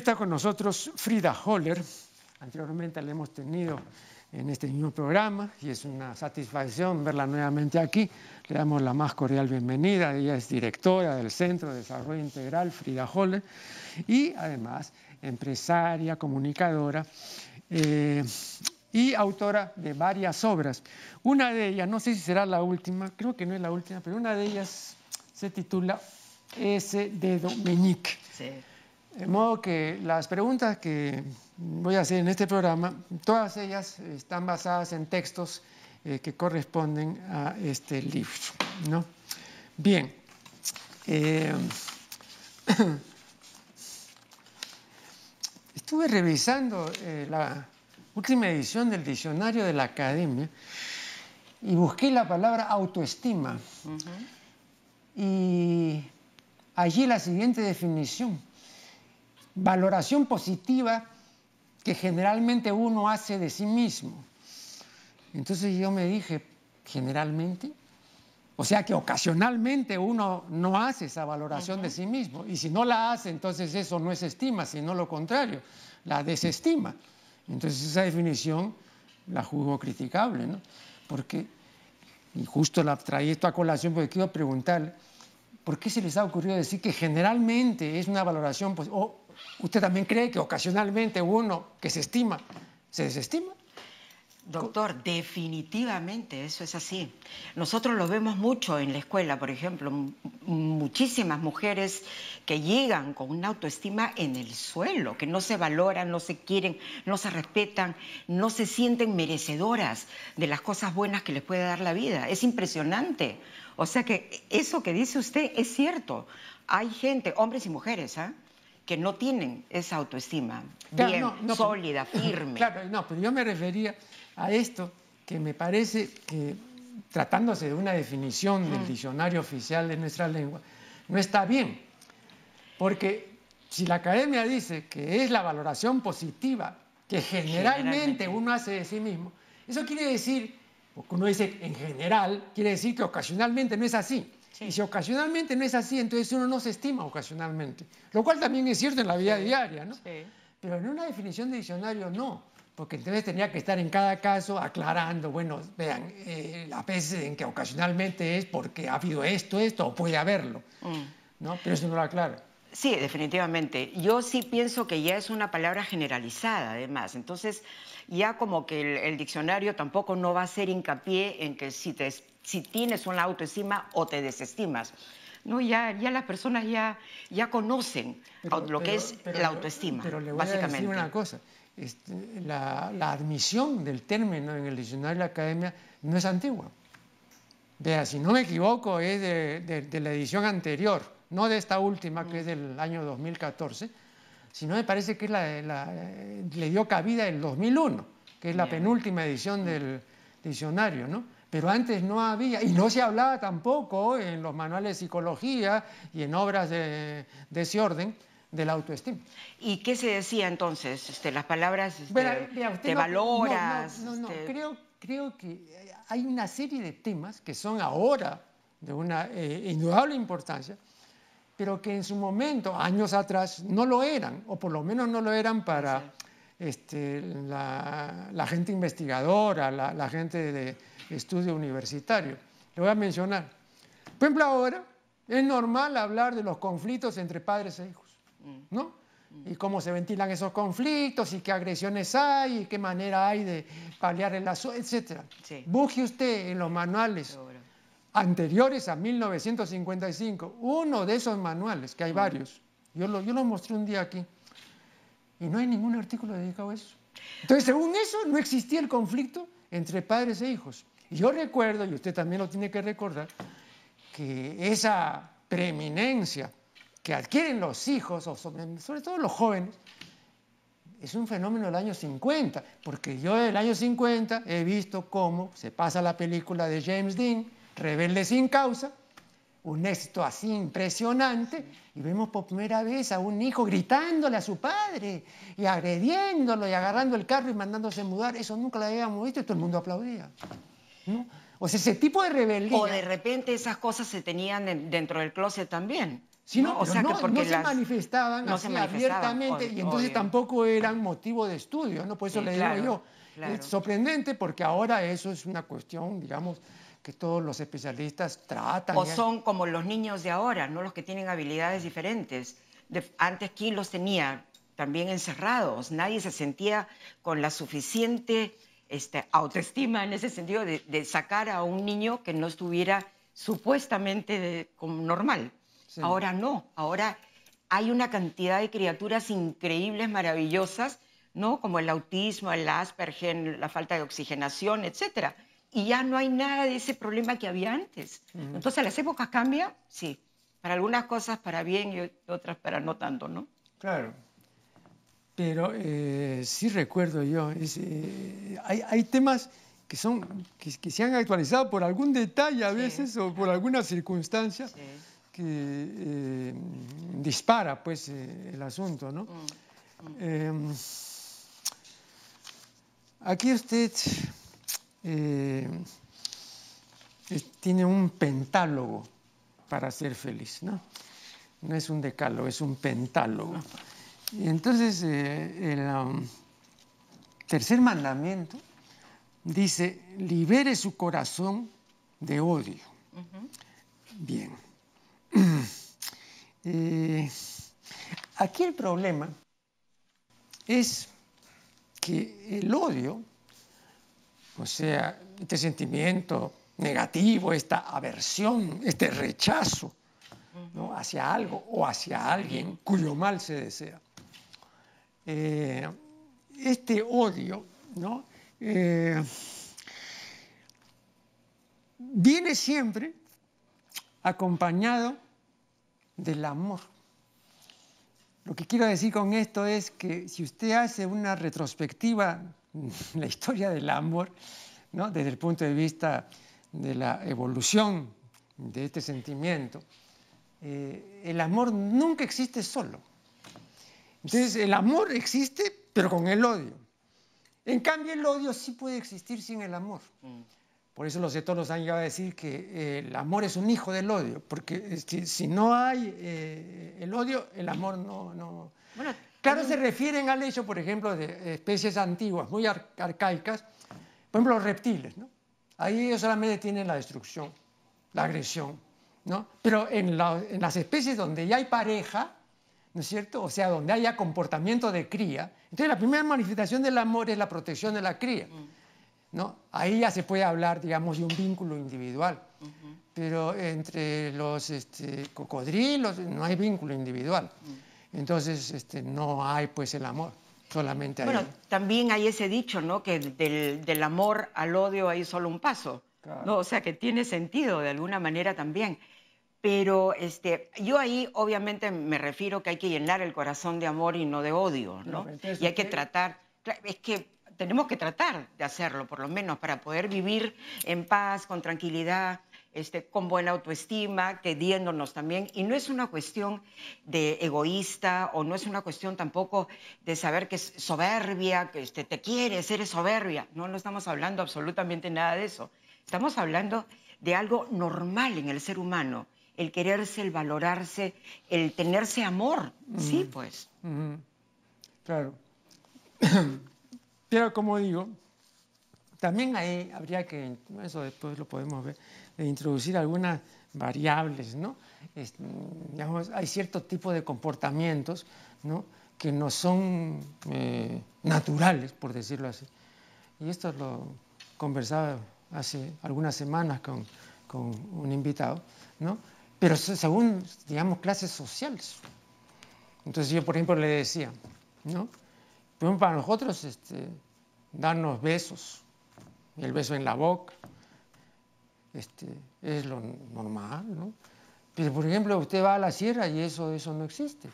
está con nosotros Frida Holler. Anteriormente la hemos tenido en este mismo programa y es una satisfacción verla nuevamente aquí. Le damos la más cordial bienvenida. Ella es directora del Centro de Desarrollo Integral Frida Holler y además empresaria, comunicadora eh, y autora de varias obras. Una de ellas, no sé si será la última, creo que no es la última, pero una de ellas se titula S. de Dominique. Sí. De modo que las preguntas que voy a hacer en este programa, todas ellas están basadas en textos eh, que corresponden a este libro. ¿no? Bien. Eh, estuve revisando eh, la última edición del diccionario de la academia y busqué la palabra autoestima. Y allí la siguiente definición valoración positiva que generalmente uno hace de sí mismo. Entonces yo me dije, generalmente, o sea que ocasionalmente uno no hace esa valoración de sí mismo. Y si no la hace, entonces eso no es estima, sino lo contrario, la desestima. Entonces esa definición la juzgo criticable, ¿no? Porque, y justo la traí esto a colación porque quiero preguntarle, ¿por qué se les ha ocurrido decir que generalmente es una valoración, pues, ¿Usted también cree que ocasionalmente uno que se estima se desestima? Doctor, definitivamente eso es así. Nosotros lo vemos mucho en la escuela, por ejemplo, muchísimas mujeres que llegan con una autoestima en el suelo, que no se valoran, no se quieren, no se respetan, no se sienten merecedoras de las cosas buenas que les puede dar la vida. Es impresionante. O sea que eso que dice usted es cierto. Hay gente, hombres y mujeres, ¿ah? Que no tienen esa autoestima bien, sólida, firme. Claro, no, pero yo me refería a esto que me parece que, tratándose de una definición del mm. diccionario oficial de nuestra lengua, no está bien. Porque si la academia dice que es la valoración positiva que generalmente, uno hace de sí mismo, eso quiere decir, porque uno dice en general, quiere decir que ocasionalmente no es así. Y si ocasionalmente no es así, entonces uno no se estima ocasionalmente. Lo cual también es cierto en la vida diaria, ¿no? Pero en una definición de diccionario no, porque entonces tenía que estar en cada caso aclarando, bueno, vean, eh, la veces en que ocasionalmente es porque ha habido esto, esto, o puede haberlo, mm. ¿no? Pero eso no lo aclara. Sí, definitivamente. Yo sí pienso que ya es una palabra generalizada, además. Entonces, ya como que el, diccionario tampoco no va a hacer hincapié en que si, te, si tienes una autoestima o te desestimas. No, ya, ya las personas ya, ya conocen lo que es la autoestima, pero le voy básicamente. A decir una cosa. Este, la, admisión del término en el diccionario de la academia no es antigua. Vea, si no me equivoco, es de la edición anterior no de esta última, que es del año 2014, sino me parece que le dio cabida el 2001, que es la penúltima edición del diccionario, ¿no? Pero antes no había, y no se hablaba tampoco en los manuales de psicología y en obras de, ese orden, de la autoestima. ¿Y qué se decía entonces? Este, las palabras, este, ¿te valoras? No, no, no, este creo, creo que hay una serie de temas que son ahora de una eh, indudable importancia, pero que en su momento, años atrás, no lo eran, o por lo menos no lo eran para este, la, gente investigadora, la, gente de estudio universitario. Le voy a mencionar. Por ejemplo, ahora es normal hablar de los conflictos entre padres e hijos, mm. ¿no? Y cómo se ventilan esos conflictos, y qué agresiones hay, y qué manera hay de paliar el asunto, etc. Busque usted en los manuales anteriores a 1955, uno de esos manuales, que hay varios, yo lo, yo lo mostré un día aquí, y no hay ningún artículo dedicado a eso. Entonces, según eso, no existía el conflicto entre padres e hijos. Yo recuerdo, y usted también lo tiene que recordar, que esa preeminencia que adquieren los hijos, o sobre, todo los jóvenes, es un fenómeno del año 50, porque yo del año 50 he visto cómo se pasa la película de James Dean, Rebelde sin causa, un éxito así impresionante, y vemos por primera vez a un hijo gritándole a su padre y agrediéndolo y agarrando el carro y mandándose mudar. Eso nunca lo habíamos visto y todo el mundo aplaudía. O sea, ese tipo de rebeldía. O de repente esas cosas se tenían dentro del closet también. Sino, o sea, que porque no se manifestaban así abiertamente y entonces tampoco eran motivo de estudio, ¿no? Por eso le digo yo, es sorprendente porque ahora eso es una cuestión, digamos, que todos los especialistas tratan. O son como los niños de ahora, ¿no? Los que tienen habilidades diferentes. antes, ¿quién los tenía? También encerrados. Nadie se sentía con la suficiente este, autoestima en ese sentido de, sacar a un niño que no estuviera supuestamente como normal. Ahora no, ahora hay una cantidad de criaturas increíbles, maravillosas, ¿no? Como el autismo, el Asperger, la falta de oxigenación, etcétera. Y ya no hay nada de ese problema que había antes. Entonces, ¿las épocas cambian? Sí. Para algunas cosas para bien y otras para no tanto, ¿no? Claro. Pero eh, sí recuerdo yo, eh, hay, temas que, son, que, se han actualizado por algún detalle a veces o por alguna circunstancia que eh, dispara pues el asunto, ¿no? Mm, mm. Em, aquí usted tiene un pentálogo para ser feliz, ¿no? No es un decálogo, es un pentálogo. Y entonces eh, el um, tercer mandamiento dice, libere su corazón de odio. Bien. Eh, aquí el problema es que el odio, o sea, este sentimiento negativo, esta aversión, este rechazo hacia algo o hacia alguien cuyo mal se desea, eh, este odio ¿no? Eh, viene siempre acompañado del amor. Lo que quiero decir con esto es que si usted hace una retrospectiva la historia del amor, ¿no? desde el punto de vista de la evolución de este sentimiento, eh, el amor nunca existe solo. Entonces, el amor existe, pero con el odio. En cambio, el odio sí puede existir sin el amor. Mm. Por eso los etólogos han llegado a decir que eh, el amor es un hijo del odio, porque si no hay eh, el odio, el amor no... no... Bueno, claro, se refieren al hecho, por ejemplo, de especies antiguas, muy arcaicas, por ejemplo, los reptiles, ¿no? Ahí ellos solamente tienen la destrucción, la agresión, ¿no? Pero en, en las especies donde ya hay pareja, ¿no es cierto? O sea, donde haya comportamiento de cría. Entonces, la primera manifestación del amor es la protección de la cría. ¿no? Ahí ya se puede hablar, digamos, de un vínculo individual. Pero entre los este, cocodrilos no hay vínculo individual. Entonces, este, no hay, pues, el amor. Solamente hay... Bueno, también hay ese dicho, ¿no? Que del, amor al odio hay solo un paso. ¿no? O sea, que tiene sentido de alguna manera también. Pero este, yo ahí obviamente me refiero que hay que llenar el corazón de amor y no de odio, ¿no? y hay que tratar, es que tenemos que tratar de hacerlo, por lo menos, para poder vivir en paz, con tranquilidad, este, con buena autoestima, queriéndonos también. Y no es una cuestión de egoísta o no es una cuestión tampoco de saber que es soberbia, que este, te quieres, eres soberbia. No, no estamos hablando absolutamente nada de eso. Estamos hablando de algo normal en el ser humano el quererse, el valorarse, el tenerse amor. Sí, pues. Claro. Pero como digo, también ahí habría que, eso después lo podemos ver, introducir algunas variables, ¿no? digamos, hay cierto tipo de comportamientos, ¿no? Que no son eh, naturales, por decirlo así. Y esto lo conversaba hace algunas semanas con, con un invitado, ¿no? Pero según, digamos, clases sociales. Entonces yo, por ejemplo, le decía, ¿no? para nosotros, este, darnos besos, el beso en la boca, este, es lo normal, ¿no? Pero, por ejemplo, usted va a la sierra y eso, eso no existe.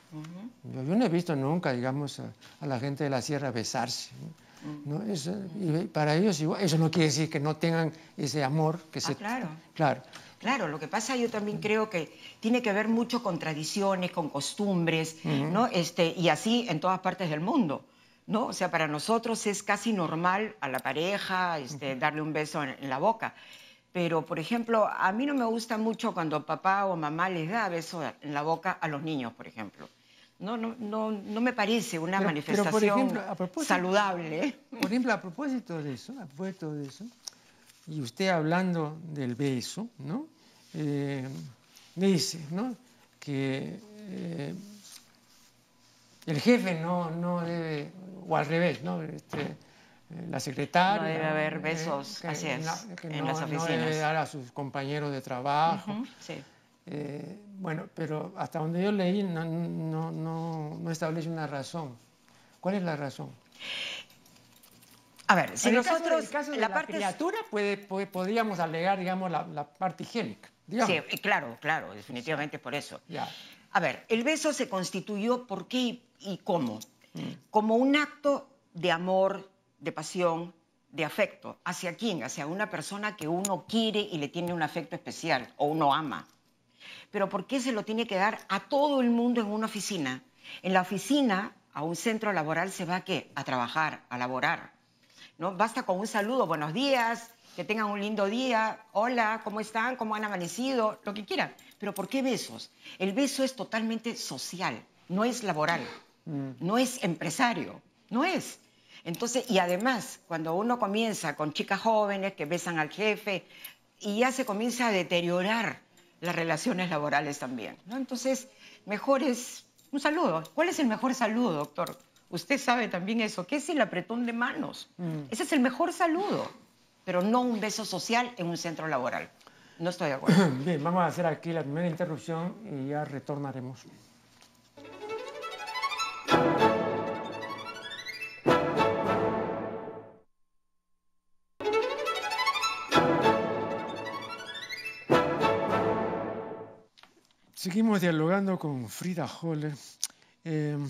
yo, no he visto nunca, digamos, a, la gente de la sierra besarse. ¿no? y para ellos eso no quiere decir que no tengan ese amor que ah, se... Claro. Claro. Claro, lo que pasa yo también creo que tiene que ver mucho con tradiciones, con costumbres, ¿no? Este, y así en todas partes del mundo. ¿no? O sea, para nosotros es casi normal a la pareja este, darle un beso en, la boca. Pero, por ejemplo, a mí no me gusta mucho cuando papá o mamá les da beso en la boca a los niños, por ejemplo. No, no, no, no me parece una manifestación saludable. Por ejemplo, a propósito de eso, a propósito de eso, y usted hablando del beso, ¿no? Eh, dice, ¿no? Que eh, el jefe no, no debe, o al revés, ¿no? Este, eh, la secretaria. No debe haber eh, besos, así es, en las oficinas. No debe dar a sus compañeros de trabajo. sí. Eh, bueno, pero hasta donde yo leí no, no, no, no, establece una razón. ¿Cuál es la razón? A ver, si nosotros... En el caso de la, criatura puede, podríamos alegar, digamos, la, parte higiénica. Sí, claro, claro, definitivamente por eso. Ya. A ver, el beso se constituyó, ¿por qué y, cómo? Mm. Como un acto de amor, de pasión, de afecto. ¿Hacia quién? Hacia una persona que uno quiere y le tiene un afecto especial o uno ama. Pero ¿por qué se lo tiene que dar a todo el mundo en una oficina? En la oficina, a un centro laboral se va a qué? A trabajar, a laborar. ¿No? Basta con un saludo, buenos días, que tengan un lindo día, hola, ¿cómo están? ¿Cómo han amanecido? Lo que quieran. Pero ¿por qué besos? El beso es totalmente social, no es laboral, no es empresario, no es. Entonces, y además, cuando uno comienza con chicas jóvenes que besan al jefe, y ya se comienza a deteriorar las relaciones laborales también. ¿no? Entonces, mejor es un saludo. ¿Cuál es el mejor saludo, doctor? Usted sabe también eso. ¿Qué es el apretón de manos? Mm. Ese es el mejor saludo, pero no un beso social en un centro laboral. No estoy de acuerdo. Bien, vamos a hacer aquí la primera interrupción y ya retornaremos. Seguimos dialogando con Frida Holler. Em,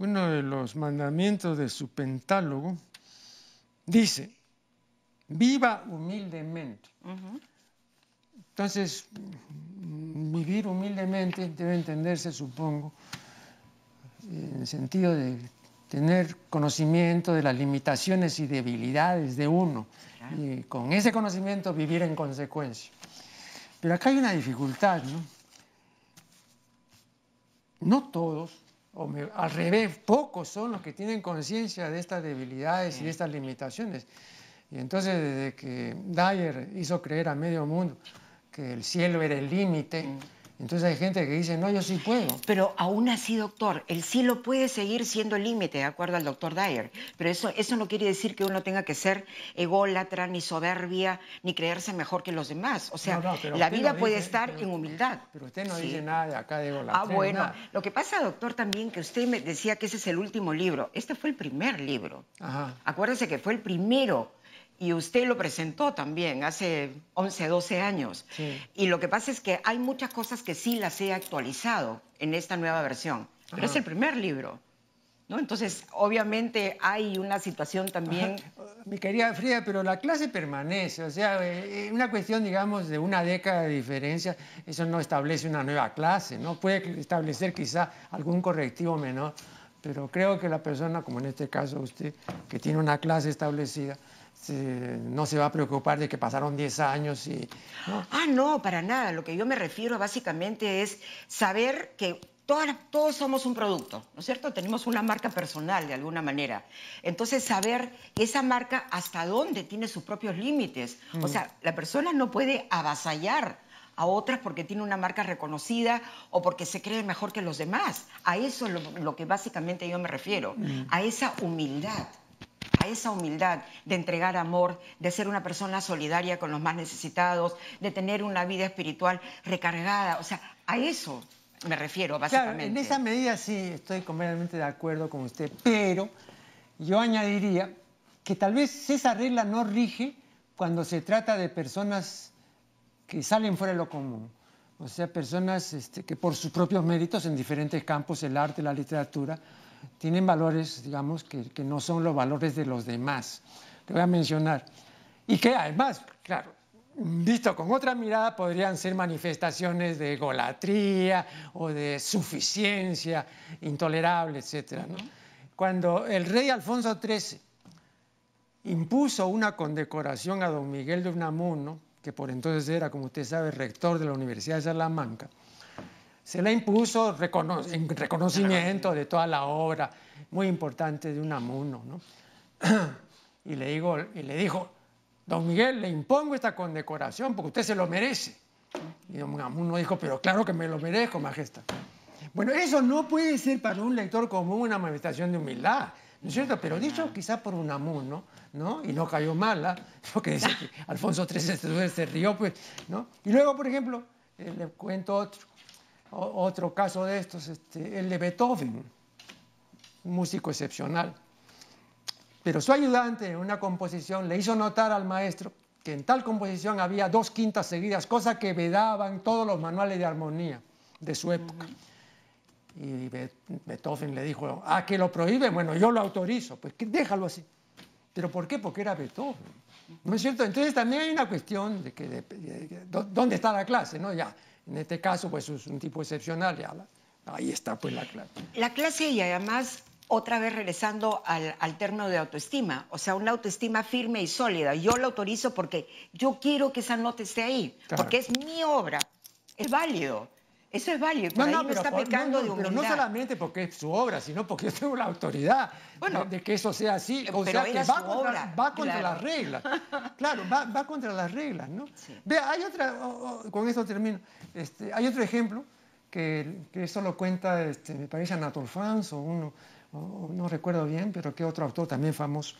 uno de los mandamientos de su pentálogo dice, viva humildemente. Entonces, vivir humildemente debe entenderse, supongo, en el sentido de tener conocimiento de las limitaciones y debilidades de uno y con ese conocimiento vivir en consecuencia. Pero acá hay una dificultad, ¿no? No todos, o al revés, pocos son los que tienen conciencia de estas debilidades y de estas limitaciones. Y entonces desde que Dyer hizo creer a medio mundo que el cielo era el límite. Entonces hay gente que dice, no, yo sí puedo. Pero aún así, doctor, el cielo puede seguir siendo el límite, de acuerdo al doctor Dyer. Pero eso, eso no quiere decir que uno tenga que ser ególatra, ni soberbia, ni creerse mejor que los demás. O sea, la vida puede estar en humildad. Pero usted no dice nada de acá de egolatría. Ah, bueno. Lo que pasa, doctor, también que usted me decía que ese es el último libro. Este fue el primer libro. Ajá. Acuérdese que fue el primero y usted lo presentó también hace 11, 12 años. Y lo que pasa es que hay muchas cosas que sí las he actualizado en esta nueva versión, pero es el primer libro. ¿no? Entonces, obviamente hay una situación también... Mi querida Frida, pero la clase permanece, o sea, eh, eh, una cuestión, digamos, de una década de diferencia, eso no establece una nueva clase, ¿no? Puede establecer quizá algún correctivo menor, pero creo que la persona, como en este caso usted, que tiene una clase establecida, no se va a preocupar de que pasaron 10 años y... Ah, no, para nada. Lo que yo me refiero básicamente es saber que todos somos un producto, ¿no es cierto? Tenemos una marca personal de alguna manera. Entonces, saber esa marca hasta dónde tiene sus propios límites. O mm. sea, la persona no puede avasallar a otras porque tiene una marca reconocida o porque se cree mejor que los demás. A eso es lo, que básicamente yo me refiero, mm. a esa humildad a esa humildad de entregar amor, de ser una persona solidaria con los más necesitados, de tener una vida espiritual recargada. O sea, a eso me refiero, básicamente. en esa medida sí estoy completamente de acuerdo con usted, pero yo añadiría que tal vez esa regla no rige cuando se trata de personas que salen fuera de lo común. O sea, personas este, que por sus propios méritos en diferentes campos, el arte, la literatura, tienen valores, digamos, que, que, no son los valores de los demás. Te voy a mencionar. Y que además, claro, visto con otra mirada, podrían ser manifestaciones de egolatría o de suficiencia intolerable, etc. Cuando el rey Alfonso XIII impuso una condecoración a don Miguel de Unamuno, que por entonces era, como usted sabe, rector de la Universidad de Salamanca. Se la impuso en reconocimiento de toda la obra muy importante de Unamuno. ¿no? y, le digo, y le dijo, don Miguel, le impongo esta condecoración porque usted se lo merece. Y don Unamuno dijo, pero claro que me lo merezco, majestad. Bueno, eso no puede ser para un lector común una manifestación de humildad. ¿no es cierto? Pero dicho quizá por Unamuno, ¿no? Y no cayó mala, porque dice que Alfonso XIII se rió, pues, ¿no? Y luego, por ejemplo, eh, le cuento otro, otro caso de estos, este, el de Beethoven, un músico excepcional. Pero su ayudante en una composición le hizo notar al maestro que en tal composición había dos quintas seguidas, cosa que vedaban todos los manuales de armonía de su época. Y Beethoven le dijo, ah, que lo prohíbe, bueno, yo lo autorizo, pues déjalo así. ¿Pero por qué? Porque era Beethoven. ¿No es cierto? Entonces también hay una cuestión de que dónde está la clase, ¿no? Ya, en este caso, pues es un tipo excepcional, ya ahí está pues la clase. La clase y además otra vez regresando al, al, término de autoestima, o sea, una autoestima firme y sólida. Yo lo autorizo porque yo quiero que esa nota esté ahí, porque es mi obra, es válido. Eso es válido. no, no, pero, está pecando de Pero no solamente porque es su obra, sino porque yo tengo la autoridad de, que eso sea así. O sea, que va contra, va contra las reglas. Claro, va, va, contra las reglas, ¿no? Vea, hay otra, con esto termino, este, hay otro ejemplo que, que eso lo cuenta, este, me parece Anatole France o uno, no recuerdo bien, pero que otro autor también famoso,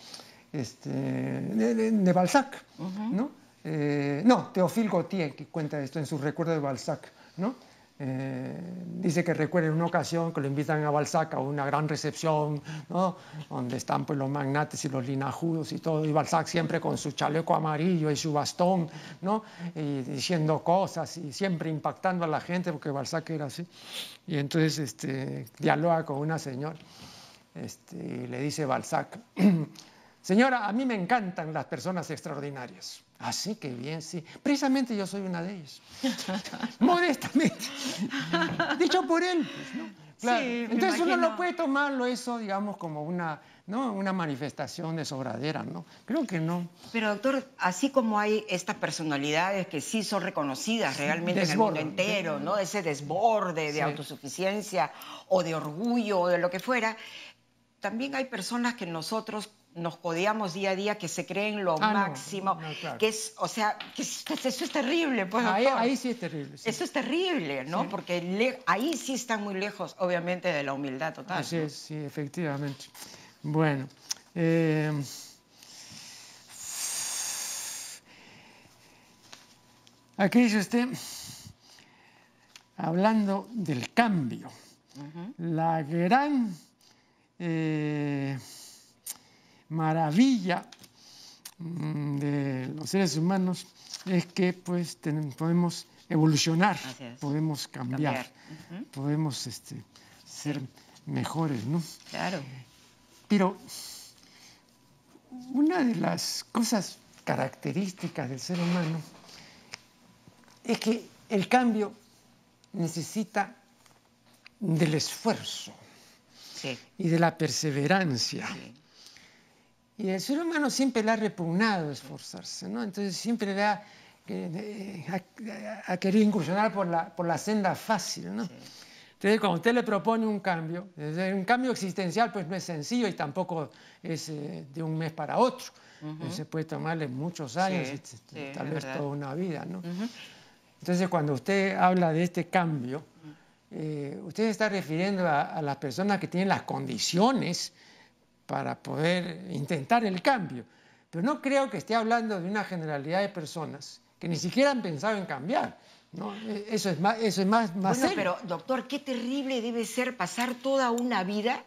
este, de, Balzac, ¿no? Eh, no, Théophile Gautier, que cuenta esto en su recuerdo de Balzac, ¿no? Eh, dice que recuerda en una ocasión que lo invitan a Balzac a una gran recepción, ¿no? donde están pues, los magnates y los linajudos y todo, y Balzac siempre con su chaleco amarillo y su bastón, ¿no? y diciendo cosas y siempre impactando a la gente, porque Balzac era así. Y entonces este, dialoga con una señora este, y le dice Balzac, señora, a mí me encantan las personas extraordinarias. Así que bien, sí. Precisamente yo soy una de ellas. Modestamente. Dicho por él. Pues, ¿no? Entonces uno no puede tomarlo eso, digamos, como una, ¿no? una manifestación de sobradera, ¿no? Creo que no. Pero doctor, así como hay estas personalidades que sí son reconocidas realmente en el mundo entero, ¿no? Ese desborde de autosuficiencia o de orgullo o de lo que fuera, también hay personas que nosotros nos codeamos día a día que se creen lo ah, máximo, que es, o sea, que eso es terrible, pues, ahí, sí es terrible. Eso es terrible, ¿no? Porque ahí sí están muy lejos, obviamente, de la humildad total. Así es, sí, efectivamente. Bueno, eh, aquí dice usted, hablando del cambio, la gran... Eh, maravilla mm, de los seres humanos es que pues podemos evolucionar, podemos cambiar, podemos este, ser mejores, ¿no? Claro. Pero una de las cosas características del ser humano es que el cambio necesita del esfuerzo y de la perseverancia. Y el ser humano siempre le ha repugnado esforzarse, ¿no? Entonces siempre le ha, querido incursionar por la, por la senda fácil, ¿no? Entonces, cuando usted le propone un cambio, un cambio existencial, pues no es sencillo y tampoco es eh, de un mes para otro. Se puede tomarle muchos años, y, tal vez toda una vida, ¿no? Entonces, cuando usted habla de este cambio, eh, usted está refiriendo a, a, las personas que tienen las condiciones para poder intentar el cambio. Pero no creo que esté hablando de una generalidad de personas que ni siquiera han pensado en cambiar. ¿no? E, eso es más, eso es más, más bueno, pero doctor, qué terrible debe ser pasar toda una vida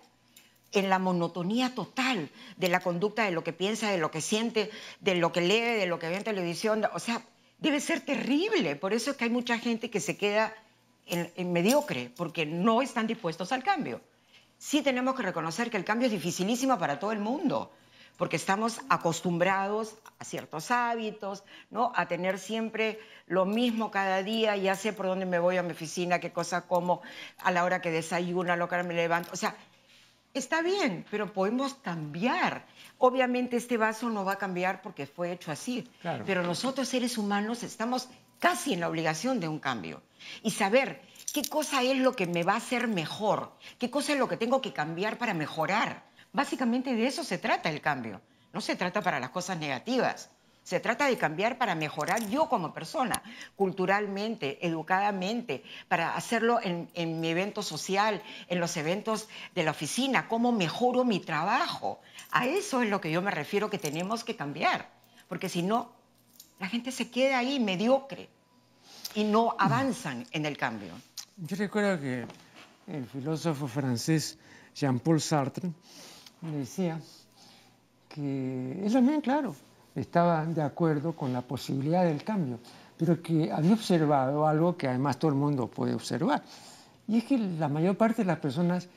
en la monotonía total de la conducta, de lo que piensa, de lo que siente, de lo que lee, de lo que ve en televisión. O sea, debe ser terrible. Por eso es que hay mucha gente que se queda en mediocre, porque no están dispuestos al cambio sí tenemos que reconocer que el cambio es dificilísimo para todo el mundo, porque estamos acostumbrados a ciertos hábitos, ¿no? A tener siempre lo mismo cada día, ya sé por dónde me voy a mi oficina, qué cosa como, a la hora que desayuno, a la hora que me levanto. O sea, Está bien, pero podemos cambiar. Obviamente este vaso no va a cambiar porque fue hecho así, pero nosotros seres humanos estamos casi en la obligación de un cambio. Y saber qué cosa es lo que me va a hacer mejor, qué cosa es lo que tengo que cambiar para mejorar. Básicamente de eso se trata el cambio. No se trata para las cosas negativas. Se trata de cambiar para mejorar yo como persona, culturalmente, educadamente, para hacerlo en, mi evento social, en los eventos de la oficina, cómo mejoro mi trabajo. A eso es lo que yo me refiero que tenemos que cambiar, porque si no, la gente se queda ahí mediocre y no avanzan en el cambio. Yo recuerdo que el filósofo francés Jean-Paul Sartre decía que es también claro, estaba de acuerdo con la posibilidad del cambio, pero que había observado algo que además todo el mundo puede observar, y es que la mayor parte de las personas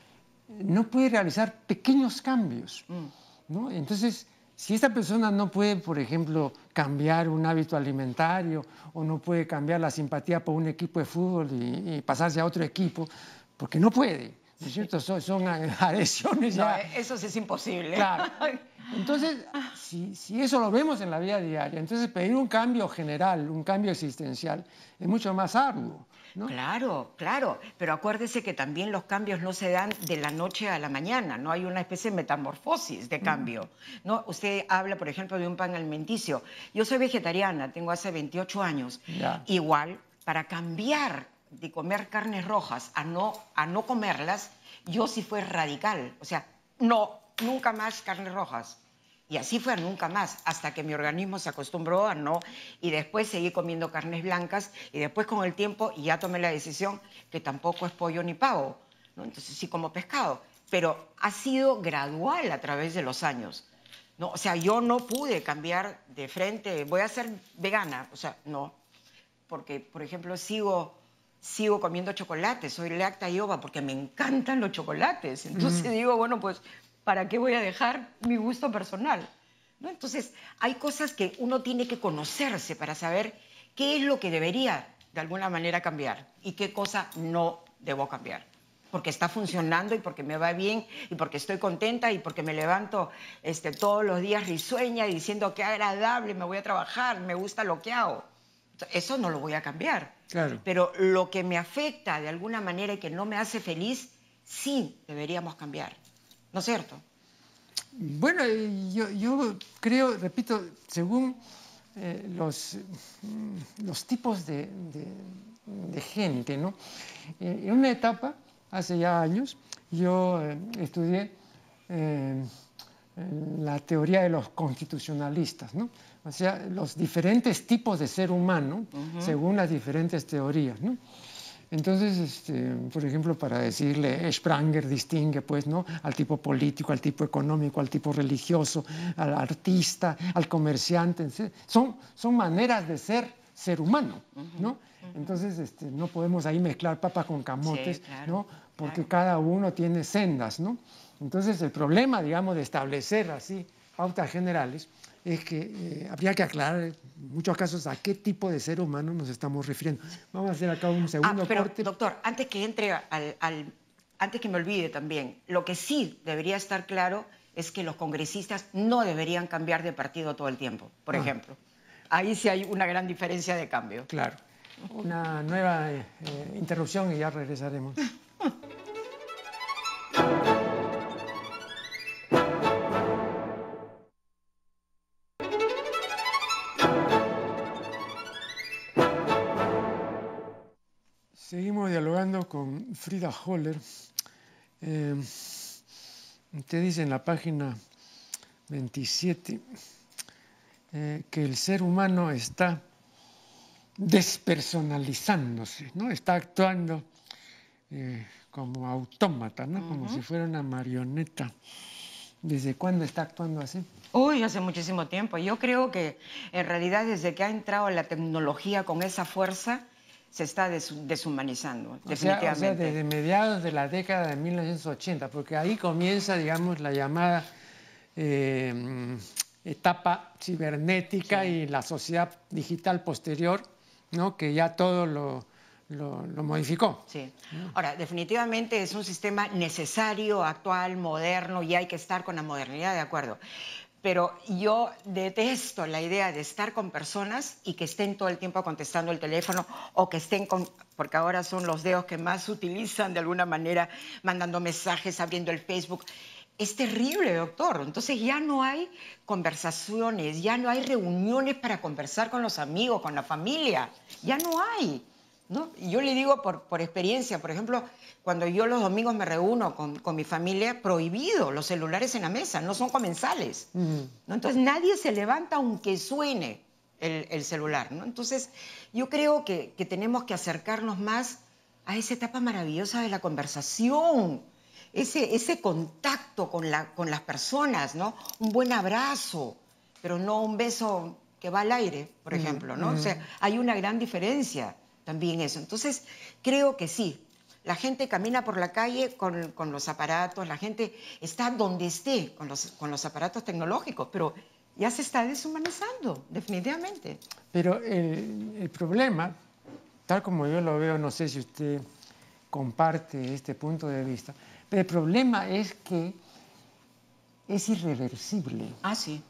no puede realizar pequeños cambios. Mm. ¿no? Entonces, si esta persona no puede, por ejemplo, cambiar un hábito alimentario o no puede cambiar la simpatía por un equipo de fútbol y, pasarse a otro equipo, porque no puede, ¿no es cierto? Son, son adhesiones ya. eso sí es imposible. Claro. Entonces, si, eso lo vemos en la vida diaria, entonces pedir un cambio general, un cambio existencial, es mucho más arduo. ¿No? Claro, claro, pero acuérdese que también los cambios no se dan de la noche a la mañana, no hay una especie de metamorfosis de cambio. ¿no? Usted habla, por ejemplo, de un pan alimenticio. Yo soy vegetariana, tengo hace 28 años. Igual, para cambiar de comer carnes rojas a no, a no comerlas, yo sí fue radical. O sea, no, nunca más carnes rojas. Y así fue nunca más, hasta que mi organismo se acostumbró a no, y después seguí comiendo carnes blancas, y después con el tiempo ya tomé la decisión que tampoco es pollo ni pavo, ¿no? entonces sí como pescado, pero ha sido gradual a través de los años. ¿no? O sea, yo no pude cambiar de frente, voy a ser vegana, o sea, no, porque, por ejemplo, sigo, sigo comiendo chocolate, soy lacta y ova porque me encantan los chocolates, entonces digo, bueno, pues ¿para qué voy a dejar mi gusto personal? ¿No? Entonces, hay cosas que uno tiene que conocerse para saber qué es lo que debería de alguna manera cambiar y qué cosa no debo cambiar. Porque está funcionando y porque me va bien y porque estoy contenta y porque me levanto este, todos los días risueña y diciendo qué agradable, me voy a trabajar, me gusta lo que hago. Eso no lo voy a cambiar. Claro. Pero lo que me afecta de alguna manera y que no me hace feliz, sí deberíamos cambiar. ¿No es cierto? Bueno, yo, creo, repito, según eh, los, mm, los, tipos de, gente, ¿no? Eh, en una etapa, hace ya años, yo eh, estudié la teoría de los constitucionalistas, ¿no? O sea, los diferentes tipos de ser humano según las diferentes teorías, ¿no? Entonces, este, por ejemplo, para decirle, Spranger distingue pues, ¿no? al tipo político, al tipo económico, al tipo religioso, al artista, al comerciante. Son, son maneras de ser ser humano, ¿no? Entonces, este, no podemos ahí mezclar papa con camotes, ¿no? Porque cada uno tiene sendas, ¿no? Entonces, el problema, digamos, de establecer así pautas generales es que eh, habría que aclarar en muchos casos a qué tipo de ser humano nos estamos refiriendo. Vamos a hacer acá un segundo ah, pero, Doctor, antes que entre al, antes que me olvide también, lo que sí debería estar claro es que los congresistas no deberían cambiar de partido todo el tiempo, por ah. ejemplo. Ahí sí hay una gran diferencia de cambio. Claro. Una nueva eh, interrupción y ya regresaremos. Frida Holler. Eh, usted dice en la página 27 eh, que el ser humano está despersonalizándose, ¿no? está actuando eh, como autómata, ¿no? como si fuera una marioneta. ¿Desde cuándo está actuando así? Uy, hace muchísimo tiempo. Yo creo que en realidad desde que ha entrado la tecnología con esa fuerza, se está deshumanizando, definitivamente. Sea, desde mediados de la década de 1980, porque ahí comienza, digamos, la llamada eh, etapa cibernética y la sociedad digital posterior, ¿no? que ya todo lo, lo, modificó. Sí. Ahora, definitivamente es un sistema necesario, actual, moderno, y hay que estar con la modernidad, de acuerdo. Pero yo detesto la idea de estar con personas y que estén todo el tiempo contestando el teléfono o que estén con, porque ahora son los dedos que más utilizan de alguna manera, mandando mensajes, abriendo el Facebook. Es terrible, doctor. Entonces ya no hay conversaciones, ya no hay reuniones para conversar con los amigos, con la familia. Ya no hay. ¿No? Yo le digo por, por, experiencia, por ejemplo, cuando yo los domingos me reúno con, con, mi familia, prohibido los celulares en la mesa, no son comensales. ¿no? Entonces nadie se levanta aunque suene el, el celular. ¿no? Entonces yo creo que, que, tenemos que acercarnos más a esa etapa maravillosa de la conversación, ese, ese contacto con, la, con las personas, ¿no? un buen abrazo, pero no un beso que va al aire, por ejemplo. ¿no? O sea, hay una gran diferencia también eso. Entonces, creo que sí. La gente camina por la calle con, con los aparatos, la gente está donde esté con los, con los aparatos tecnológicos, pero ya se está deshumanizando, definitivamente. Pero el, el, problema, tal como yo lo veo, no sé si usted comparte este punto de vista, pero el problema es que es irreversible. Ah, sí.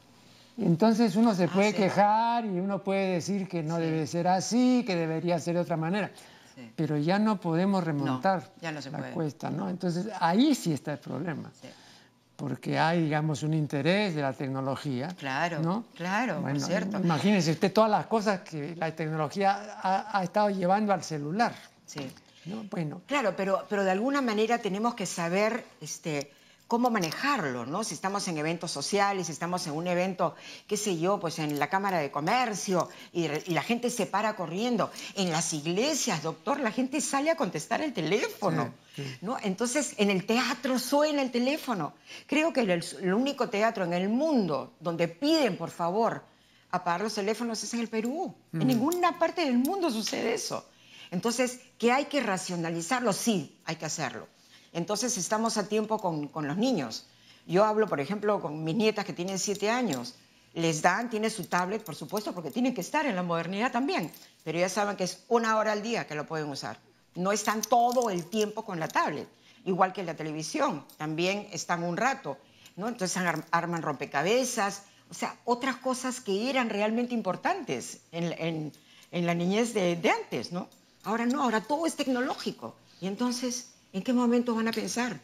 Entonces uno se ah, puede quejar y uno puede decir que no debe ser así, que debería ser de otra manera, pero ya no podemos remontar la cuesta, ¿no? Entonces ahí sí está el problema. Porque hay, digamos, un interés de la tecnología. Claro, ¿no? claro, bueno, cierto. Imagínense usted todas las cosas que la tecnología ha, estado llevando al celular. Sí. Bueno. Claro, pero, pero de alguna manera tenemos que saber este, cómo manejarlo, ¿no? Si estamos en eventos sociales, si estamos en un evento, qué sé yo, pues en la Cámara de Comercio y, la gente se para corriendo. En las iglesias, doctor, la gente sale a contestar el teléfono, ¿no? Entonces, en el teatro suena el teléfono. Creo que el, único teatro en el mundo donde piden, por favor, apagar los teléfonos es en el Perú. En mm. ninguna parte del mundo sucede eso. Entonces, ¿que hay que racionalizarlo? Sí, hay que hacerlo entonces estamos a tiempo con, los niños. Yo hablo, por ejemplo, con mis nietas que tienen siete años. Les dan, tienen su tablet, por supuesto, porque tienen que estar en la modernidad también. Pero ya saben que es una hora al día que lo pueden usar. No están todo el tiempo con la tablet. Igual que la televisión, también están un rato. ¿no? Entonces arman rompecabezas, o sea, otras cosas que eran realmente importantes en, la niñez de, de, antes, ¿no? Ahora no, ahora todo es tecnológico. Y entonces ¿En qué momento van a pensar?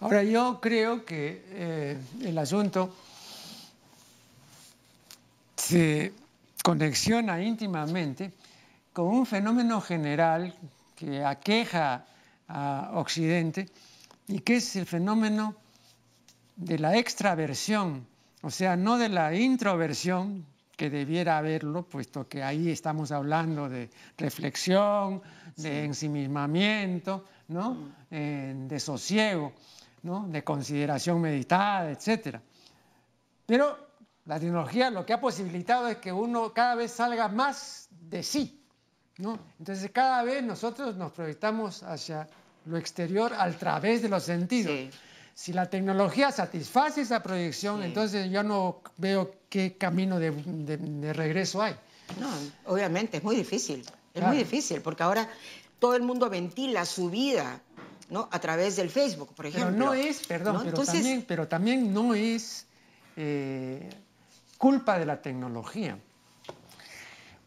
Ahora, yo creo que eh, el asunto se conexiona íntimamente con un fenómeno general que aqueja a Occidente y que es el fenómeno de la extraversión, o sea, no de la introversión, que debiera haberlo, puesto que ahí estamos hablando de reflexión, de ensimismamiento, ¿no? Eh, de sosiego, ¿no? de consideración meditada, etc. Pero la tecnología lo que ha posibilitado es que uno cada vez salga más de sí. ¿no? Entonces cada vez nosotros nos proyectamos hacia lo exterior a través de los sentidos. Si la tecnología satisface esa proyección, entonces yo no veo qué camino de, regreso hay. No, obviamente, es muy difícil. Es muy difícil, porque ahora todo el mundo ventila su vida ¿no? a través del Facebook, por ejemplo. Pero no es, perdón, Pero, también, pero, también, no es eh, culpa de la tecnología,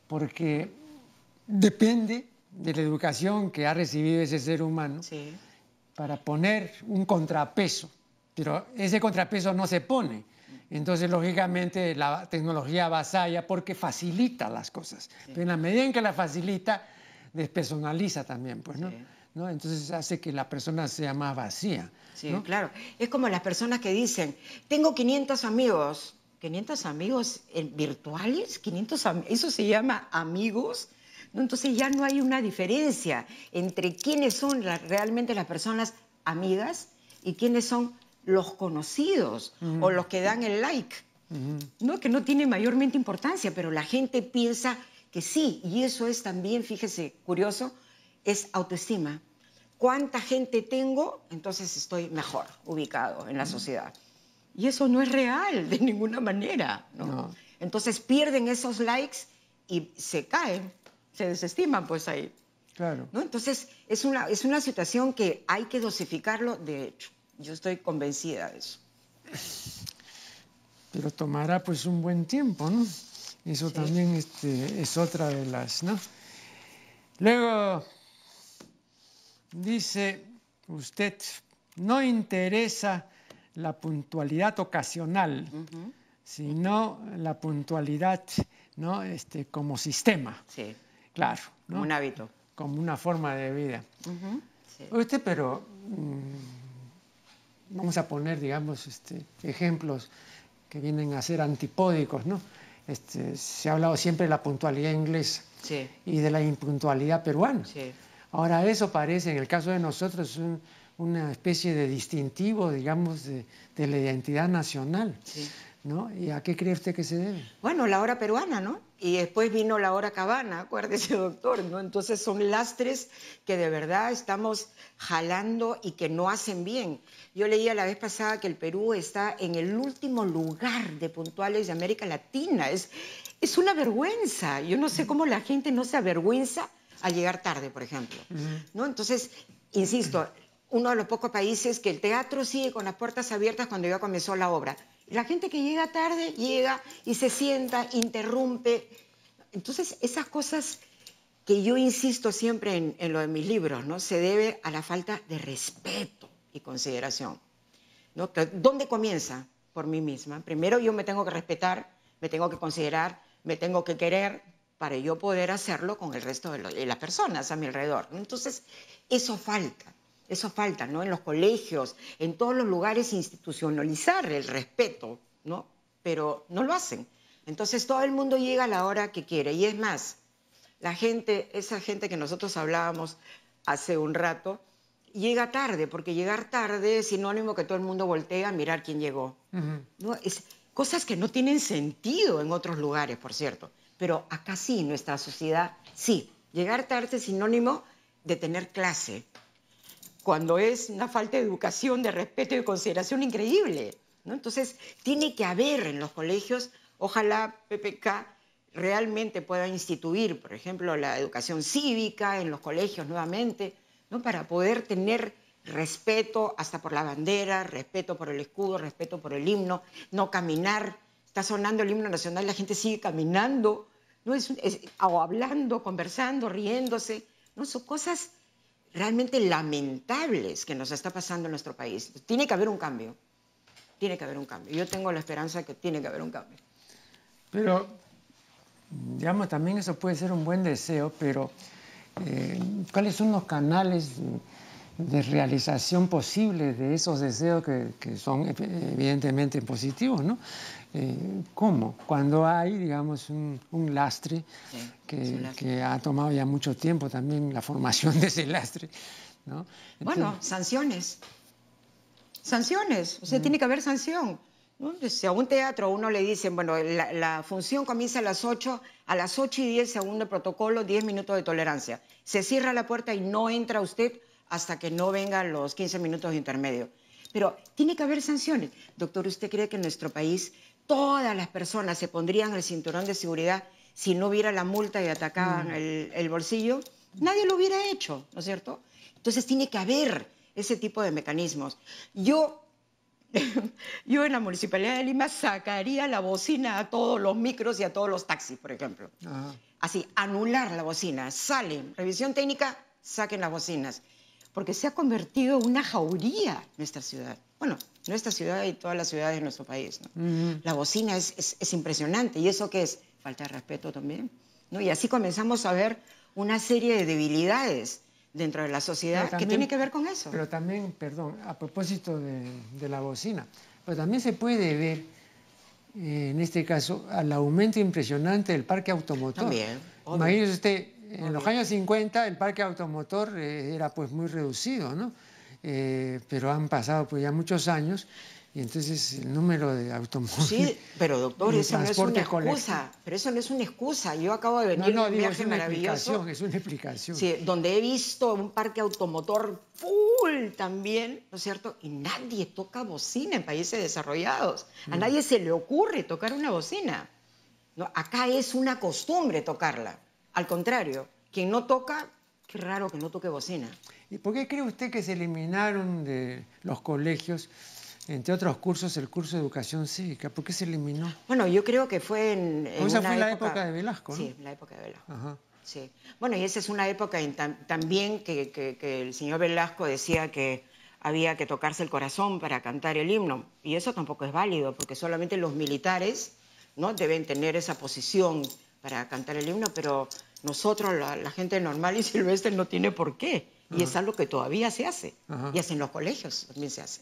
porque depende de la educación que ha recibido ese ser humano para poner un contrapeso, pero ese contrapeso no se pone. Entonces, lógicamente, la tecnología avasalla porque facilita las cosas. Pero en la medida en que la facilita, despersonaliza también, pues, ¿no? ¿no? Entonces hace que la persona sea más vacía. Sí, claro. Es como las personas que dicen, tengo 500 amigos. ¿500 amigos virtuales? ¿500 ¿Eso se llama amigos? Entonces ya no hay una diferencia entre quiénes son realmente las personas amigas y quiénes son los conocidos o los que dan el like. No, que no tiene mayormente importancia, pero la gente piensa que sí, y eso es también, fíjese, curioso, es autoestima. ¿Cuánta gente tengo? Entonces estoy mejor ubicado en la sociedad. Y eso no es real de ninguna manera. ¿no? Entonces pierden esos likes y se caen, se desestiman pues ahí. Claro. ¿no? Entonces, es una, es una situación que hay que dosificarlo, de hecho. Yo estoy convencida de eso. Pero tomará pues un buen tiempo, ¿no? Eso también este, es otra de las, ¿no? Luego dice usted, no interesa la puntualidad ocasional, sino la puntualidad ¿no? este, como sistema. Sí. Claro. Como un hábito. Como una forma de vida. Usted, pero mm, vamos a poner, digamos, este, ejemplos que vienen a ser antipódicos, ¿no? Este, se ha hablado siempre de la puntualidad inglesa y de la impuntualidad peruana. Ahora eso parece, en el caso de nosotros, una especie de distintivo, digamos, de, la identidad nacional. ¿No? ¿Y a qué cree usted que se debe? Bueno, la hora peruana, ¿no? Y después vino la hora cabana, acuérdese, doctor, ¿no? Entonces son lastres que de verdad estamos jalando y que no hacen bien. Yo leía la vez pasada que el Perú está en el último lugar de puntuales de América Latina. Es, es una vergüenza. Yo no sé cómo la gente no se avergüenza al llegar tarde, por ejemplo. ¿no? Entonces, insisto, uno de los pocos países que el teatro sigue con las puertas abiertas cuando ya comenzó la obra. La gente que llega tarde llega y se sienta, interrumpe. Entonces, esas cosas que yo insisto siempre en, lo de mis libros, ¿no? Se debe a la falta de respeto y consideración. ¿no? ¿Dónde comienza? Por mí misma. Primero yo me tengo que respetar, me tengo que considerar, me tengo que querer para yo poder hacerlo con el resto de, las personas a mi alrededor. Entonces, eso falta. Eso falta, ¿no? En los colegios, en todos los lugares institucionalizar el respeto, ¿no? Pero no lo hacen. Entonces todo el mundo llega a la hora que quiere. Y es más, la gente, esa gente que nosotros hablábamos hace un rato, llega tarde, porque llegar tarde es sinónimo que todo el mundo voltea a mirar quién llegó. ¿no? Es, cosas que no tienen sentido en otros lugares, por cierto. Pero acá sí, nuestra sociedad, sí. Llegar tarde es sinónimo de tener clase, cuando es una falta de educación, de respeto y de consideración increíble. ¿no? Entonces, tiene que haber en los colegios, ojalá PPK realmente pueda instituir, por ejemplo, la educación cívica en los colegios nuevamente, ¿no? para poder tener respeto hasta por la bandera, respeto por el escudo, respeto por el himno, no caminar. Está sonando el himno nacional, la gente sigue caminando, ¿no? es, o hablando, conversando, riéndose. ¿no? Son cosas realmente lamentables que nos está pasando en nuestro país. Tiene que haber un cambio. Tiene que haber un cambio. Yo tengo la esperanza que tiene que haber un cambio. Pero, digamos, también eso puede ser un buen deseo, pero eh, ¿cuáles son los canales de realización posible de esos deseos que, que son evidentemente positivos, ¿no? Eh, ¿Cómo? Cuando hay, digamos, un, lastre, que, ha tomado ya mucho tiempo también la formación de ese lastre. ¿no? bueno, sanciones. Sanciones, o sea, tiene que haber sanción. Si a un teatro uno le dicen, bueno, la, función comienza a las 8, a las 8 y 10 segundo el protocolo, 10 minutos de tolerancia. Se cierra la puerta y no entra usted hasta que no vengan los 15 minutos de intermedio. Pero tiene que haber sanciones. Doctor, ¿usted cree que en nuestro país todas las personas se pondrían el cinturón de seguridad si no hubiera la multa y atacaban mm. el, bolsillo, nadie lo hubiera hecho, ¿no es cierto? Entonces tiene que haber ese tipo de mecanismos. Yo, yo en la Municipalidad de Lima sacaría la bocina a todos los micros y a todos los taxis, por ejemplo. Así, anular la bocina. Salen, revisión técnica, saquen las bocinas. Porque se ha convertido en una jauría nuestra ciudad bueno, nuestra ciudad y todas las ciudades de nuestro país. La bocina es, impresionante. ¿Y eso qué es? Falta de respeto también. ¿no? Y así comenzamos a ver una serie de debilidades dentro de la sociedad que tiene que ver con eso. Pero también, perdón, a propósito de, la bocina, pero también se puede ver, eh, en este caso, al aumento impresionante del parque automotor. También. Imagínese usted, en los años 50 el parque automotor eh, era pues muy reducido, ¿no? Eh, pero han pasado pues ya muchos años y entonces el número de automóviles. Sí, pero doctor, eso no es una excusa. Pero eso no es una excusa. Yo acabo de venir no, de un viaje es una maravilloso. es una explicación. Sí, donde he visto un parque automotor full también, ¿no es cierto? Y nadie toca bocina en países desarrollados. A nadie se le ocurre tocar una bocina. No, acá es una costumbre tocarla. Al contrario, quien no toca Qué raro que no toque bocina. ¿Y por qué cree usted que se eliminaron de los colegios, entre otros cursos, el curso de educación cívica? ¿Por qué se eliminó? Bueno, yo creo que fue en. en esa una fue la época de Velasco, ¿no? Sí, la época de Velasco. Ajá. Sí. Bueno, y esa es una época en tam- también que, que- que el señor Velasco decía que había que tocarse el corazón para cantar el himno. Y eso tampoco es válido, porque solamente los militares ¿no? deben tener esa posición para cantar el himno, pero nosotros, la, la gente normal y silvestre, no tiene por qué. Y es algo que todavía se hace. Y hasta en los colegios también se hace.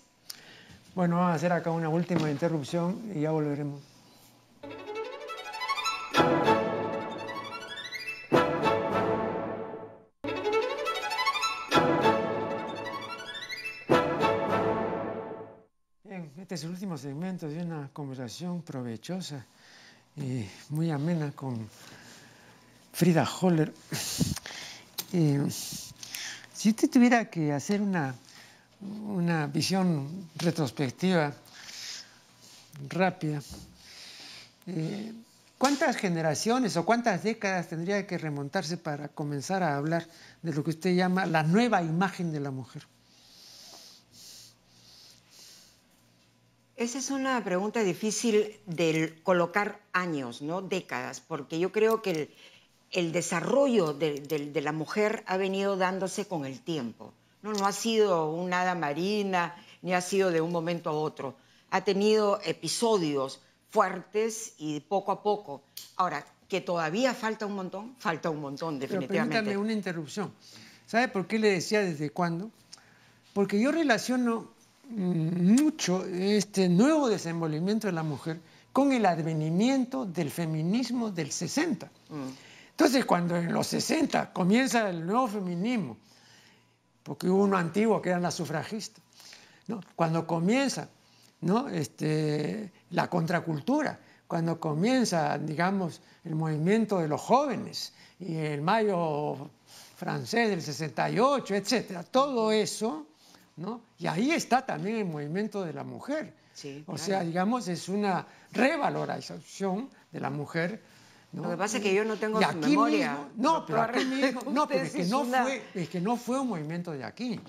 Bueno, vamos a hacer acá una última interrupción y ya volveremos. Bien, este es el último segmento de una conversación provechosa y muy amena con Frida Holler. Eh, si usted tuviera que hacer una, una visión retrospectiva rápida, eh, ¿cuántas generaciones o cuántas décadas tendría que remontarse para comenzar a hablar de lo que usted llama la nueva imagen de la mujer? Esa es una pregunta difícil de colocar años, ¿no? Décadas, porque yo creo que el, el desarrollo de, de- de la mujer ha venido dándose con el tiempo. ¿no? no ha sido una hada marina, ni ha sido de un momento a otro. Ha tenido episodios fuertes y poco a poco. Ahora, que todavía falta un montón, falta un montón, Pero definitivamente. permítame una interrupción. ¿Sabe por qué le decía desde cuándo? Porque yo relaciono mm, mucho este nuevo desenvolvimiento de la mujer con el advenimiento del feminismo del 60. Mm. Entonces, cuando en los 60 comienza el nuevo feminismo, porque hubo uno antiguo que eran las sufragistas, ¿no? cuando comienza ¿no? este, la contracultura, cuando comienza, digamos, el movimiento de los jóvenes y el mayo francés del 68, etcétera, todo eso, ¿no? y ahí está también el movimiento de la mujer. Sí, o claro. sea, digamos, es una revalorización de la mujer. ¿No? Lo que pasa es que yo no tengo Y su aquí memoria, mismo- no, pero aquí mismo, no, pero es que no, fue, es que no fue un movimiento de aquí.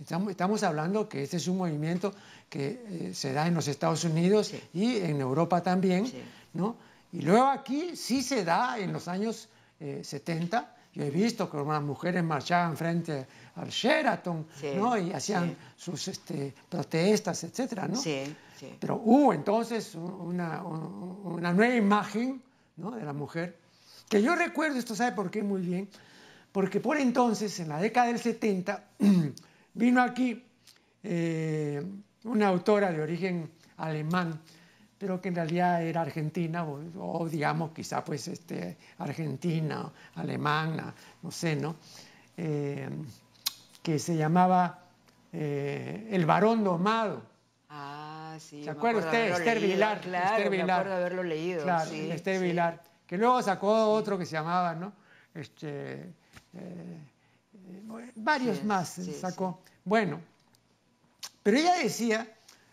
Estamos, estamos hablando que este es un movimiento que eh, se da en los Estados Unidos Sí. y en Europa también, Sí. ¿no? Y luego aquí sí se da en los años eh, 70. Yo he visto que unas mujeres marchaban frente al Sheraton, Sí, ¿no? Y hacían sí. sus este, protestas, etcétera, ¿no? Sí. Pero hubo entonces una, una nueva imagen ¿no? de la mujer, que yo recuerdo, esto sabe por qué muy bien, porque por entonces, en la década del 70, vino aquí eh, una autora de origen alemán, pero que en realidad era argentina, o, digamos quizá pues este, argentina, alemana, no sé, ¿no? Eh, que se llamaba eh, El varón domado. Ah, sí. ¿Se acuerda usted? Esther Vilar. Claro, Esther me acuerdo haberlo leído. Claro, sí, Esther sí. Vilar. Que luego sacó otro que se llamaba, ¿no? Este, eh, eh, varios más sacó. Bueno, pero ella decía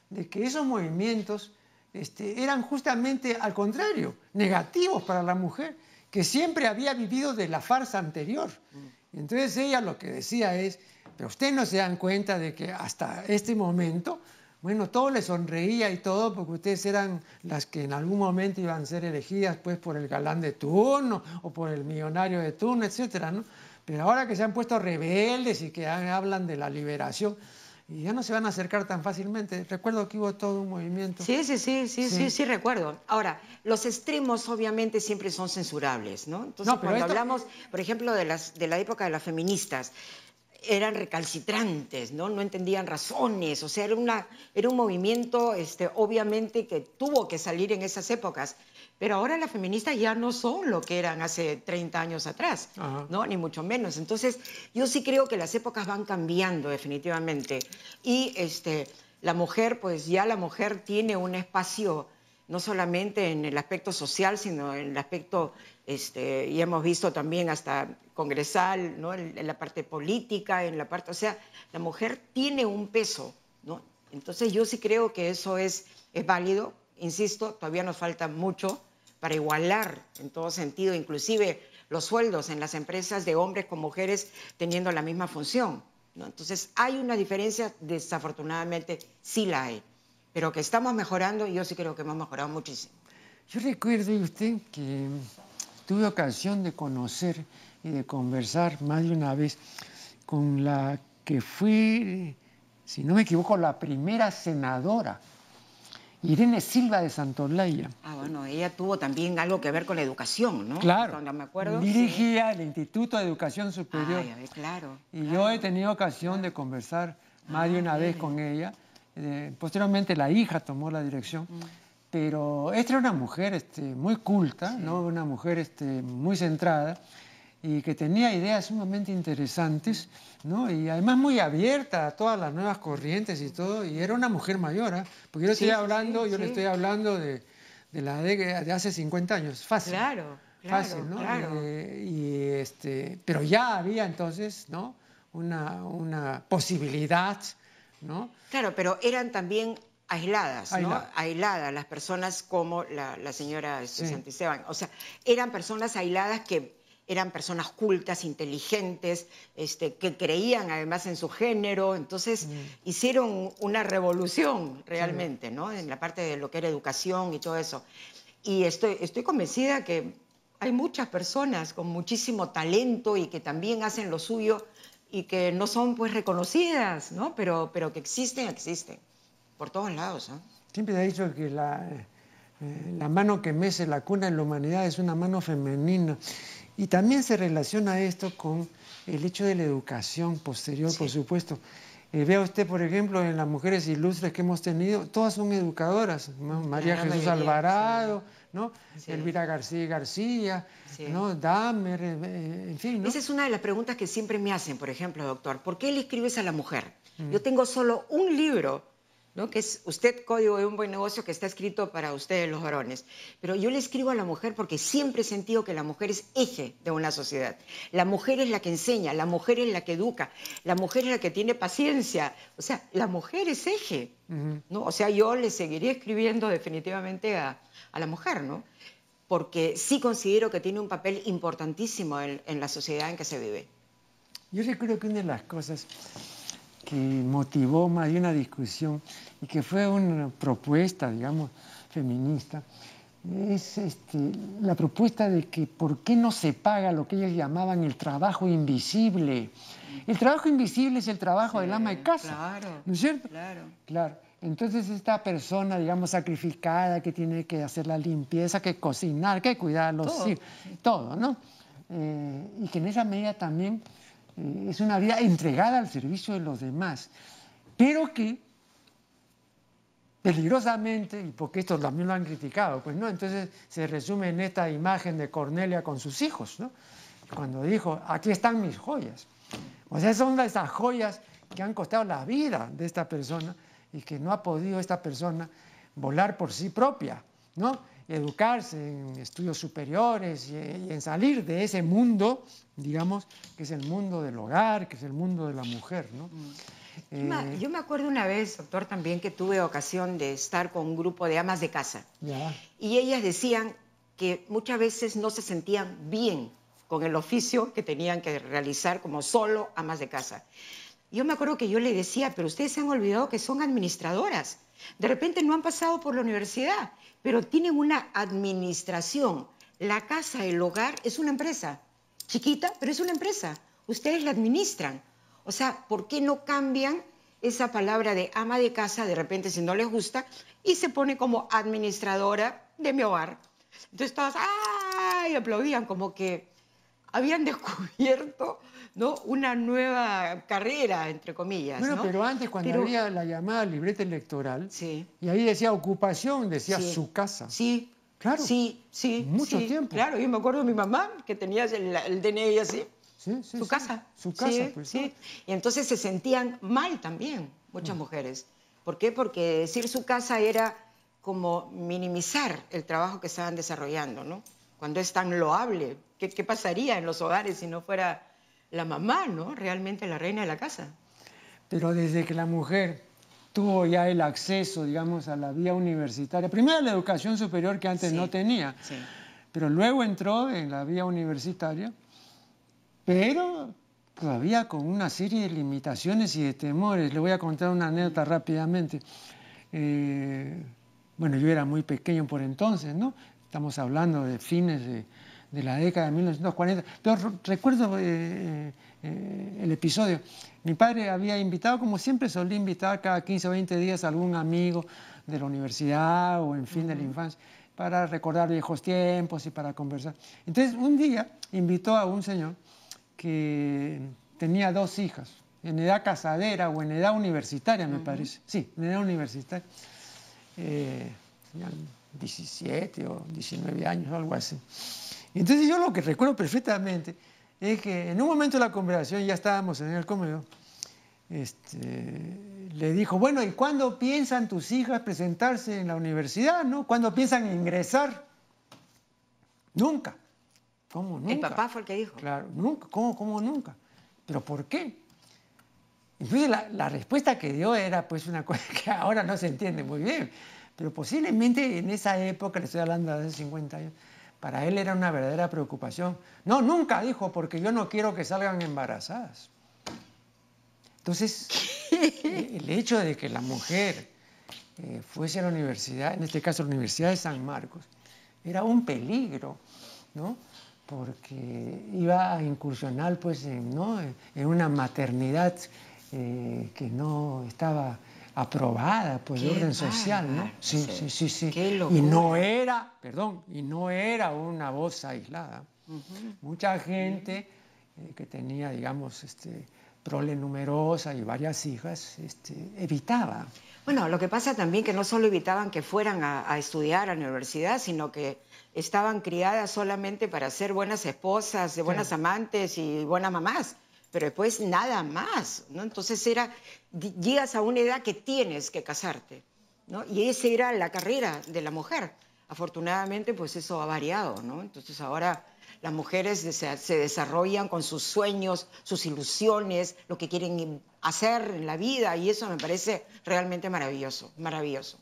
de que esos movimientos este, eran justamente al contrario, negativos para la mujer, que siempre había vivido de la farsa anterior. Mm. Entonces ella lo que decía es, pero ustedes no se dan cuenta de que hasta este momento, bueno, todo le sonreía y todo, porque ustedes eran las que en algún momento iban a ser elegidas pues por el galán de turno o por el millonario de turno, etcétera, ¿no? Pero ahora que se han puesto rebeldes y que hablan de la liberación, y ya no se van a acercar tan fácilmente. Recuerdo que hubo todo un movimiento. Sí, sí, sí, sí, Sí. sí, sí, recuerdo. Ahora, los extremos obviamente siempre son censurables, ¿no? Entonces, No, cuando esto- hablamos, por ejemplo, de, las, de la época de las feministas, eran recalcitrantes, ¿no? No entendían razones, o sea, era, una, era un movimiento, este, obviamente, que tuvo que salir en esas épocas. Pero ahora las feministas ya no son lo que eran hace 30 años atrás, Ajá. ¿no? Ni mucho menos. Entonces, yo sí creo que las épocas van cambiando definitivamente. Y este, la mujer, pues ya la mujer tiene un espacio no solamente en el aspecto social, sino en el aspecto, este, y hemos visto también hasta congresal, ¿no? en, en la parte política, en la parte, o sea, la mujer tiene un peso, ¿no? Entonces yo sí creo que eso es, es válido, insisto, todavía nos falta mucho para igualar en todo sentido, inclusive los sueldos en las empresas de hombres con mujeres teniendo la misma función. Entonces, hay una diferencia, desafortunadamente sí la hay, pero que estamos mejorando y yo sí creo que hemos mejorado muchísimo. Yo recuerdo usted que tuve ocasión de conocer y de conversar más de una vez con la que fui, si no me equivoco, la primera senadora Irene Silva de Santolaya. Ah, bueno, ella tuvo también algo que ver con la educación, ¿no? Claro. me acuerdo. Dirigía el Instituto de Educación Superior. Ay, claro. Y yo he tenido ocasión de conversar más de ah, una vez con ella. Eh, posteriormente la hija tomó la dirección. Mm. Pero esta era una mujer este, muy culta, ¿no? Una mujer este, muy centrada y que tenía ideas sumamente interesantes, ¿no? Y además muy abierta a todas las nuevas corrientes y todo, y era una mujer mayor, ¿eh? Porque yo estoy hablando, yo le estoy hablando de, de la de, de, hace 50 años, fácil. Claro, claro fácil, ¿no? Claro. Eh, y este, pero ya había entonces, ¿no? Una, una posibilidad, ¿no? Claro, pero eran también aisladas, ¿no? Aisladas, las personas como la, la señora este, Santisteban. O sea, eran personas aisladas que eran personas cultas, inteligentes, este, que creían además en su género, entonces mm. hicieron una revolución realmente, ¿no? En la parte de lo que era educación y todo eso. Y estoy, estoy convencida que hay muchas personas con muchísimo talento y que también hacen lo suyo y que no son pues reconocidas, ¿no? Pero, pero que existen, existen, por todos lados. ¿no? Siempre he dicho que la, eh, la mano que mece la cuna en la humanidad es una mano femenina. Y también se relaciona esto con el hecho de la educación posterior, por supuesto. Eh, vea usted, por ejemplo, en las mujeres ilustres que hemos tenido, todas son educadoras. María Jesús Alvarado, ¿no? Elvira García García, ¿no? Dahmer, eh, eh, en fin. Esa es una de las preguntas que siempre me hacen, por ejemplo, doctor. ¿Por qué le escribes a la mujer? Mm. Yo tengo solo un libro que es usted código de un buen negocio que está escrito para ustedes los varones. Pero yo le escribo a la mujer porque siempre he sentido que la mujer es eje de una sociedad. La mujer es la que enseña, la mujer es la que educa, la mujer es la que tiene paciencia. O sea, la mujer es eje. ¿no? O sea, yo le seguiría escribiendo definitivamente a, la mujer, ¿no? Porque sí considero que tiene un papel importantísimo en, en la sociedad en que se vive. Yo recuerdo que una de las cosas que motivó más de una discusión y que fue una propuesta, digamos, feminista, es este, la propuesta de que por qué no se paga lo que ellos llamaban el trabajo invisible. El trabajo invisible es el trabajo del ama de casa, claro, ¿no es cierto? Claro. Claro. Entonces esta persona, digamos, sacrificada, que tiene que hacer la limpieza, que cocinar, que cuidar a los hijos, todo, ¿no? Eh, y que en esa medida también es una vida entregada al servicio de los demás, pero que peligrosamente, y porque esto también lo han criticado, pues no, entonces se resume en esta imagen de Cornelia con sus hijos, ¿no? Cuando dijo, aquí están mis joyas. O sea, son esas joyas que han costado la vida de esta persona y que no ha podido esta persona volar por sí propia, ¿no? Educarse en estudios superiores y, en salir de ese mundo, digamos, que es el mundo del hogar, que es el mundo de la mujer. ¿no? Eh, yo me acuerdo una vez, doctor, también que tuve ocasión de estar con un grupo de amas de casa. Y ellas decían que muchas veces no se sentían bien con el oficio que tenían que realizar como solo amas de casa. Yo me acuerdo que yo le decía, pero ustedes se han olvidado que son administradoras. De repente no han pasado por la universidad pero tienen una administración. La casa, el hogar, es una empresa. Chiquita, pero es una empresa. Ustedes la administran. O sea, ¿por qué no cambian esa palabra de ama de casa de repente si no les gusta y se pone como administradora de mi hogar? Entonces todas, ¡ay! aplaudían como que habían descubierto ¿no? una nueva carrera, entre comillas. Bueno, pero antes cuando había la llamada libreta electoral, sí. y ahí decía ocupación, decía su casa. Sí, claro. Sí, sí. Mucho tiempo. Claro, yo me acuerdo de mi mamá que tenía el, DNI así. Sí, sí, su casa. Su casa, pues. Sí. Y entonces se sentían mal también muchas mm. mujeres. ¿Por qué? Porque decir su casa era como minimizar el trabajo que estaban desarrollando, ¿no? Cuando es tan loable. ¿Qué, qué pasaría en los hogares si no fuera la mamá, ¿no? Realmente la reina de la casa. Pero desde que la mujer tuvo ya el acceso, digamos, a la vía universitaria, primero a la educación superior que antes no tenía, pero luego entró en la vía universitaria, pero todavía con una serie de limitaciones y de temores. Le voy a contar una anécdota rápidamente. Eh, bueno, yo era muy pequeño por entonces, ¿no? Estamos hablando de fines de, la década de 1940, pero recuerdo eh, eh, el episodio. Mi padre había invitado, como siempre solía invitar cada 15 o 20 días a algún amigo de la universidad o en fin de la infancia para recordar viejos tiempos y para conversar. Entonces, un día invitó a un señor que tenía dos hijas, en edad casadera o en edad universitaria, me parece. Sí, en edad universitaria. Eh, 17 o 19 años, algo así. Entonces yo lo que recuerdo perfectamente es que en un momento de la conversación, ya estábamos en el comedor, este, le dijo, bueno, ¿y cuándo piensan tus hijas presentarse en la universidad? ¿no? ¿Cuándo piensan ingresar? Nunca. ¿Cómo nunca? El papá fue el que dijo. Claro, nunca. ¿Cómo, cómo nunca? ¿Pero por qué? Entonces la, la, respuesta que dio era pues una cosa que ahora no se entiende muy bien, pero posiblemente en esa época, le estoy hablando de hace 50 años, para él era una verdadera preocupación. No, nunca dijo, porque yo no quiero que salgan embarazadas. Entonces, el hecho de que la mujer eh, fuese a la universidad, en este caso la Universidad de San Marcos, era un peligro, ¿no? porque iba a incursionar pues, en, ¿no? en una maternidad eh, que no estaba aprobada por el orden social, ¿no? Sí, sí, sí, sí. y no era, perdón, y no era una voz aislada. Mucha gente eh, que tenía, digamos, este, prole numerosa y varias hijas, este, evitaba. Bueno, lo que pasa también que no solo evitaban que fueran a, estudiar a la universidad, sino que estaban criadas solamente para ser buenas esposas, de buenas amantes y buenas mamás pero después nada más, ¿no? Entonces era, llegas a una edad que tienes que casarte, ¿no? Y esa era la carrera de la mujer. Afortunadamente, pues eso ha variado, ¿no? Entonces ahora las mujeres se, desarrollan con sus sueños, sus ilusiones, lo que quieren hacer en la vida, y eso me parece realmente maravilloso, maravilloso.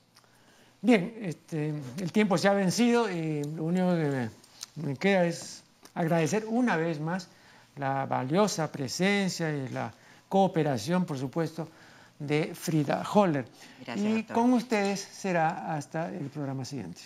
Bien, este, el tiempo se ha vencido y lo único que me queda es agradecer una vez más la valiosa presencia y la cooperación, por supuesto, de Frida Holler. Y con ustedes será hasta el programa siguiente.